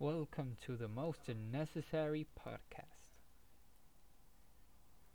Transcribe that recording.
Welcome to the most necessary podcast.